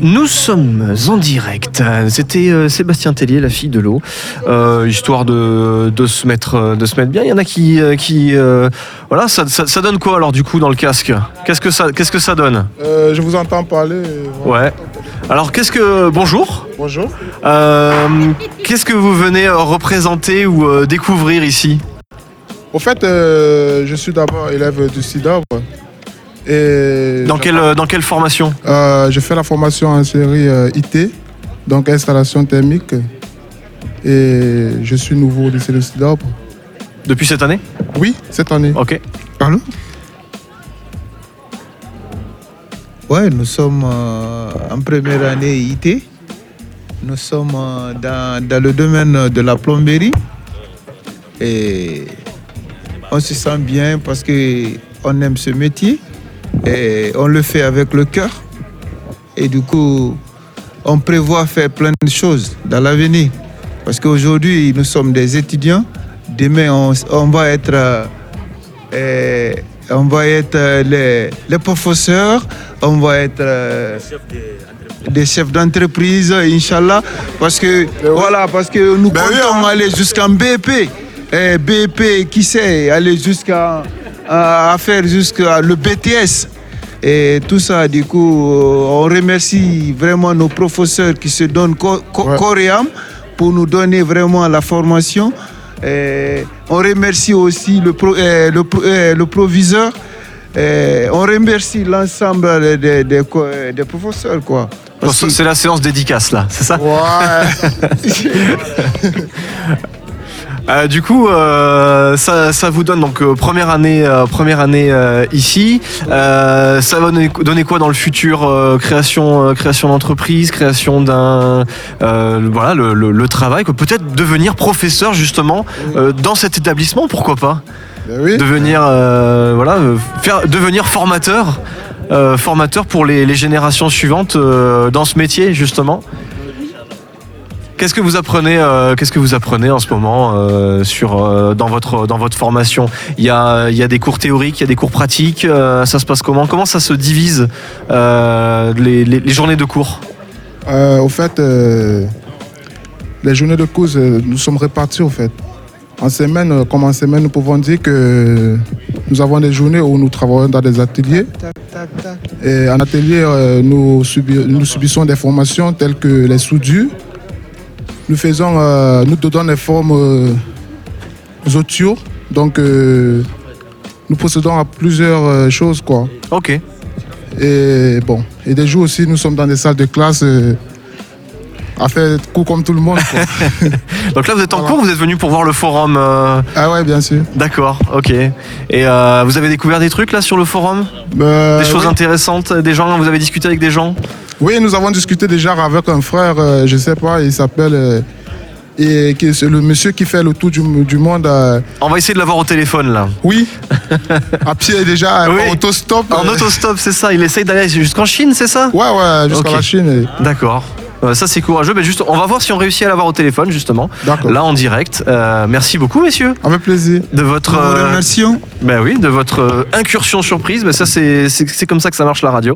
Nous sommes en direct. C'était euh, Sébastien Tellier, la fille de l'eau, euh, histoire de, de se mettre euh, de se mettre bien. Il y en a qui euh, qui voilà, ça, ça- ça donne quoi alors du coup dans le casque? Qu'est-ce que ça qu'est-ce que ça donne? Je vous entends parler. voilà. Ouais. Alors qu'est-ce que bonjour. Bonjour. Qu'est-ce que vous venez représenter ou découvrir ici? Au fait, je suis d'abord élève du SIDA. Et Dans quelle euh, dans quelle formation? Euh, je fais la formation en série euh, IT, donc installation thermique. Et je suis nouveau au lycée de SIDA. Depuis cette année? Oui, cette année. Ok. Allô? Ouais, nous sommes euh, en première année IT. Nous sommes euh, dans, dans le domaine de la plomberie. Et on se sent bien parce qu'on aime ce métier. Et on le fait avec le cœur. Et du coup, on prévoit faire plein de choses dans l'avenir. Parce qu'aujourd'hui, nous sommes des étudiants. Demain, on, on va être... euh, euh, on va être euh, les, les professeurs, on va être euh, des chefs d'entreprise, Inch'Allah, parce que voilà, parce que nous Ben oui, comptons hein. aller jusqu'en BP. Et BP, qui sait, aller jusqu'à à, faire jusqu'à le BTS. Et tout ça, du coup, euh, on remercie vraiment nos professeurs qui se donnent co- co- Ouais. corps et âme pour nous donner vraiment la formation. Et on remercie aussi le, pro- euh, le, pro- euh, le proviseur. Et on remercie l'ensemble des, des- des co- des professeurs. Quoi. Que- C'est la séance dédicace là, c'est ça? Ouais. Euh, du coup, euh, ça, ça vous donne donc euh, première année, euh, première année euh, ici. Euh, ça va donner, donner quoi dans le futur euh, Création, euh, création d'entreprise, création d'un, euh, voilà, le, le- le travail. Peut-être devenir professeur justement euh, dans cet établissement, pourquoi pas? Ben oui. Devenir, euh, voilà, faire, devenir formateur, euh, formateur pour les, les générations suivantes euh, dans ce métier justement. Qu'est-ce que vous apprenez euh, Qu'est-ce que vous apprenez en ce moment euh, sur euh, dans votre dans votre formation? Il y a il y a des cours théoriques, il y a des cours pratiques. ça se passe comment? Comment ça se divise les, les- journées de cours? Au fait, les journées de course, euh, nous sommes répartis au fait. En semaine, comme en semaine, nous pouvons dire que nous avons des journées où nous travaillons dans des ateliers. Et en atelier, nous, nous subissons des formations telles que les soudures. Nous faisons, euh, nous donnons des formes euh, audio. Donc, euh, nous procédons à plusieurs euh, choses, quoi. Ok. Et bon, et des jours aussi, nous sommes dans des salles de classe à faire cours comme tout le monde. quoi. Donc là vous êtes en Voilà. cours, vous êtes venu pour voir le forum. euh, ah ouais, bien sûr. D'accord. Ok. Et euh, vous avez découvert des trucs là sur le forum? Euh, Des choses oui. intéressantes Des gens Vous avez discuté avec des gens? Oui, nous avons discuté déjà avec un frère, euh, je sais pas, il s'appelle. euh, et qui est le monsieur qui fait le tour du, du monde. euh, On va essayer de l'avoir au téléphone là. oui, à pied déjà, Oui. en autostop. En euh, autostop, c'est ça. Il essaye d'aller jusqu'en Chine, c'est ça? Ouais, ouais, la Chine. et- D'accord. Ça c'est courageux. Mais juste, on va voir si on réussit à l'avoir au téléphone justement. D'accord. Là en direct. Euh, merci beaucoup messieurs Avec plaisir. de votre. Euh, ben oui, de votre incursion surprise. Ben ça c'est c'est c'est comme ça que ça marche la radio.